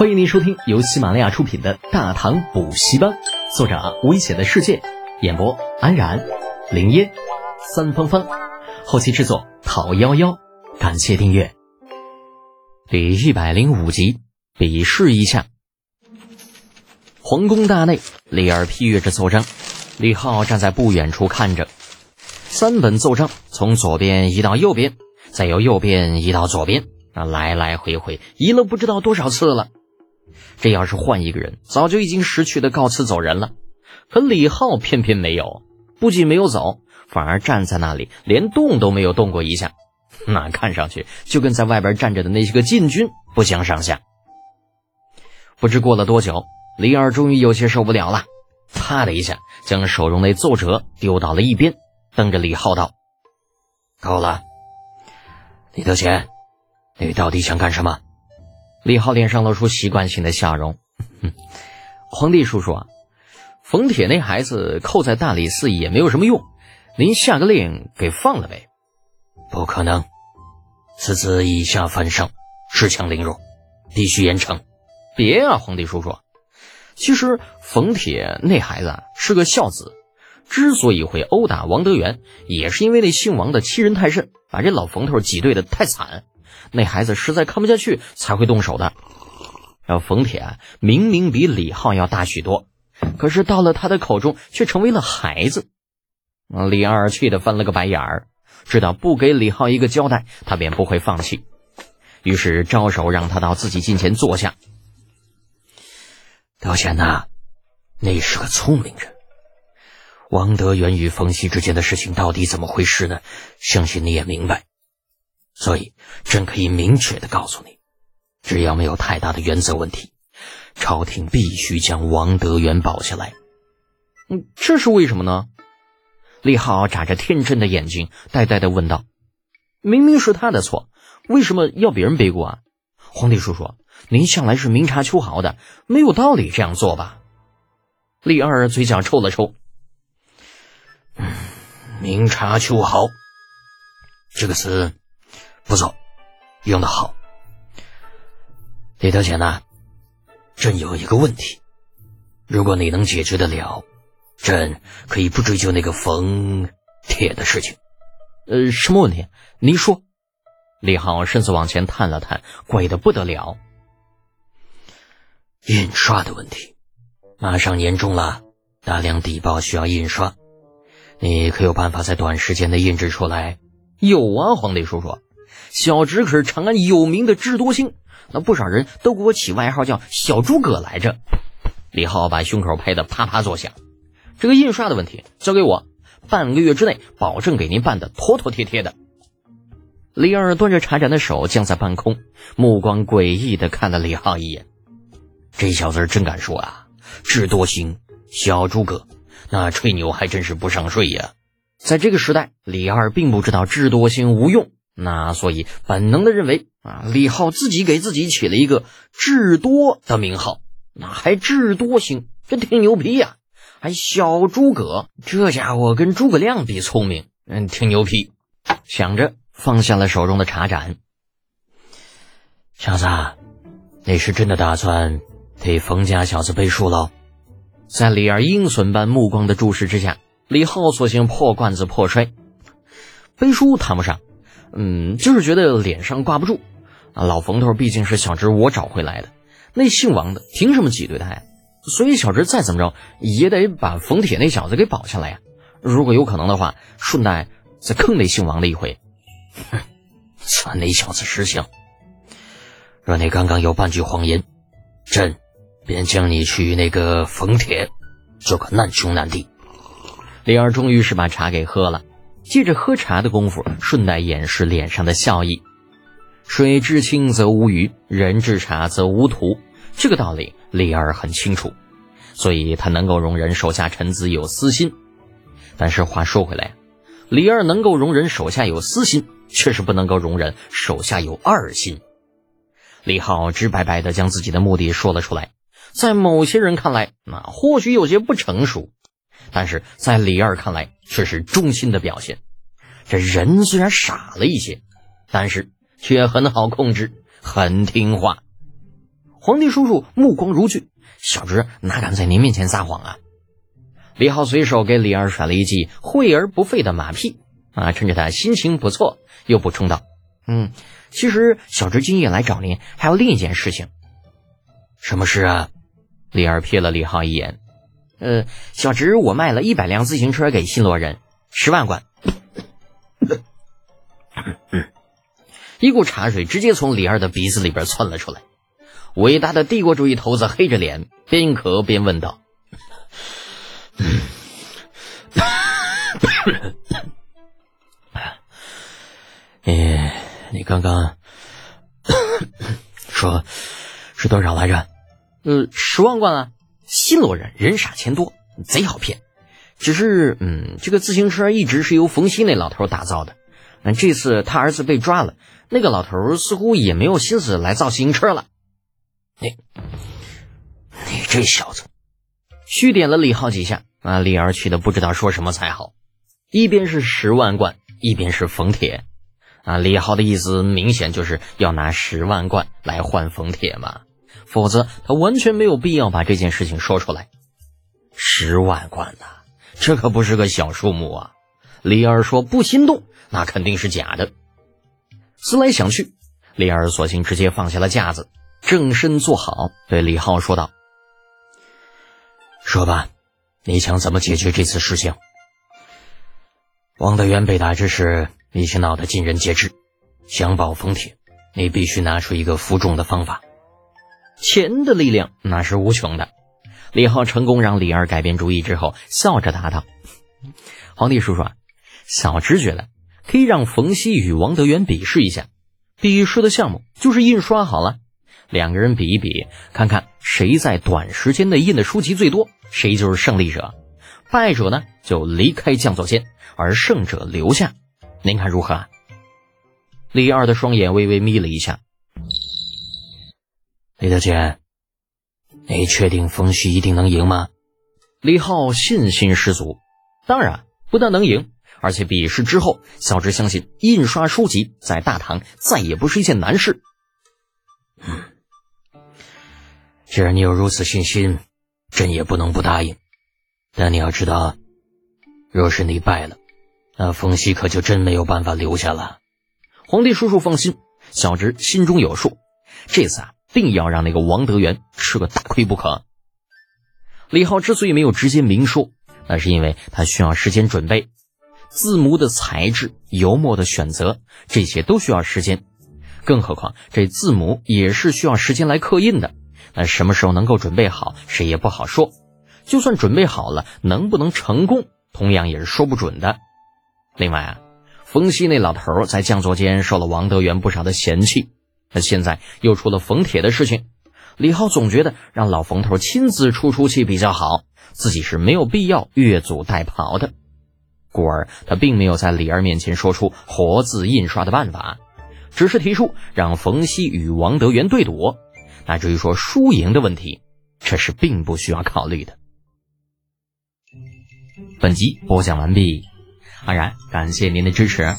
欢迎您收听由喜马拉雅出品的《大唐补习班》，作者危险的世界，演播安然、林烟、三芳芳，后期制作陶幺幺。感谢订阅。第一百零五集，比试一下。皇宫大内，李二批阅着奏章，李浩站在不远处看着。三本奏章从左边移到右边，再由右边移到左边，啊，来来回回移了不知道多少次了。这要是换一个人，早就已经识趣的告辞走人了。可李浩偏偏没有，不仅没有走，反而站在那里，连动都没有动过一下。那看上去就跟在外边站着的那些个禁军不相上下。不知过了多久，李二终于有些受不了了，啪的一下将手中那奏折丢到了一边，瞪着李浩道：“够了，李德贤，你到底想干什么？”李浩脸上露出习惯性的笑容：“哼 皇帝叔叔啊，冯铁那孩子扣在大理寺也没有什么用，您下个令给放了呗。”不可能，此子以下犯上，恃强凌弱，必须严惩。别啊，皇帝叔叔，其实冯铁那孩子是个孝子，之所以会殴打王德元，也是因为那姓王的欺人太甚，把这老冯头挤兑的太惨，那孩子实在看不下去才会动手的。而冯铁明明比李浩要大许多，可是到了他的口中却成为了孩子。李二气得翻了个白眼儿。知道不给李浩一个交代，他便不会放弃。于是招手让他到自己近前坐下。德贤呐，你是个聪明人。王德元与冯熙之间的事情到底怎么回事呢？相信你也明白。所以朕可以明确的告诉你，只要没有太大的原则问题，朝廷必须将王德元保下来。嗯，这是为什么呢？李浩眨着天真的眼睛，呆呆的问道：“明明是他的错，为什么要别人背锅啊？”皇帝叔叔，您向来是明察秋毫的，没有道理这样做吧？李二嘴角抽了抽，嗯，明察秋毫这个词不错，用的好。李德贤呐，朕有一个问题，如果你能解决得了。朕可以不追究那个冯铁的事情。呃，什么问题？您说。李浩身子往前探了探，怪的不得了。印刷的问题，马上年终了，大量底报需要印刷，你可有办法在短时间内印制出来？有啊，皇帝叔叔，小侄可是长安有名的智多星，那不少人都给我起外号叫小诸葛来着。李浩把胸口拍得啪啪作响。这个印刷的问题交给我，半个月之内保证给您办的妥妥帖帖的。李二端着茶盏的手降在半空，目光诡异的看了李浩一眼。这小子真敢说啊！智多星、小诸葛，那吹牛还真是不上税呀。在这个时代，李二并不知道智多星无用，那所以本能的认为啊，李浩自己给自己起了一个智多的名号，那还智多星，这挺牛逼呀。还小诸葛，这家伙跟诸葛亮比聪明，嗯，挺牛批。想着放下了手中的茶盏。小子，你是真的打算替冯家小子背书喽？在李二鹰隼般目光的注视之下，李浩索性破罐子破摔。背书谈不上，嗯，就是觉得脸上挂不住。啊，老冯头毕竟是小侄我找回来的，那姓王的凭什么挤兑他呀？所以小侄再怎么着也得把冯铁那小子给保下来呀！如果有可能的话，顺带再坑那姓王的一回。哼，算那小子识相。若你刚刚有半句谎言，朕便将你去那个冯铁做个难兄难弟。李二终于是把茶给喝了，借着喝茶的功夫，顺带掩饰脸上的笑意。水至清则无鱼，人至察则无徒。这个道理李二很清楚，所以他能够容忍手下臣子有私心。但是话说回来，李二能够容忍手下有私心，却是不能够容忍手下有二心。李浩直白白的将自己的目的说了出来，在某些人看来，那或许有些不成熟，但是在李二看来却是忠心的表现。这人虽然傻了一些，但是却很好控制，很听话。皇帝叔叔目光如炬，小侄哪敢在您面前撒谎啊？李浩随手给李二甩了一记惠而不费的马屁啊，趁着他心情不错，又补充道：“嗯，其实小侄今夜来找您，还有另一件事情。什么事啊？”李二瞥了李浩一眼，呃，小侄我卖了一百辆自行车给新罗人，十万贯。一股茶水直接从李二的鼻子里边窜了出来，伟大的帝国主义头子黑着脸，边咳边问道。你你刚刚说是多少来着？呃，十万贯啊！新罗人人傻钱多，贼好骗。只是，嗯，这个自行车一直是由冯西那老头打造的。那这次他儿子被抓了，那个老头似乎也没有心思来造自行车了。你，你这小子！虚点了李浩几下。啊！李二气的不知道说什么才好，一边是十万贯，一边是冯铁，啊！李浩的意思明显就是要拿十万贯来换冯铁嘛，否则他完全没有必要把这件事情说出来。十万贯呐，这可不是个小数目啊！李二说不心动，那肯定是假的。思来想去，李二索性直接放下了架子，正身坐好，对李浩说道：“说吧。”你想怎么解决这次事情？王德元被打之时，已经闹得尽人皆知。想保封铁，你必须拿出一个服众的方法。钱的力量那是无穷的。李浩成功让李二改变主意之后，笑着答道：“皇帝叔叔，啊，小侄觉得可以让冯熙与王德元比试一下。比试的项目就是印刷好了，两个人比一比，看看谁在短时间内印的书籍最多。”谁就是胜利者，败者呢就离开降座间，而胜者留下。您看如何？李二的双眼微微眯了一下。李德全，你确定冯旭一定能赢吗？李浩信心十足。当然，不但能赢，而且比试之后，小侄相信印刷书籍在大唐再也不是一件难事。嗯，既然你有如此信心。朕也不能不答应，但你要知道，若是你败了，那冯熙可就真没有办法留下了。皇帝叔叔放心，小侄心中有数，这次啊，定要让那个王德元吃个大亏不可。李浩之所以没有直接明说，那是因为他需要时间准备，字模的材质、油墨的选择，这些都需要时间，更何况这字母也是需要时间来刻印的。那什么时候能够准备好，谁也不好说。就算准备好了，能不能成功，同样也是说不准的。另外啊，冯熙那老头在将座间受了王德元不少的嫌弃，那现在又出了冯铁的事情，李浩总觉得让老冯头亲自出出气比较好，自己是没有必要越俎代庖的。故而他并没有在李二面前说出活字印刷的办法，只是提出让冯熙与王德元对赌。那至于说输赢的问题，这是并不需要考虑的。本集播讲完毕，安然感谢您的支持。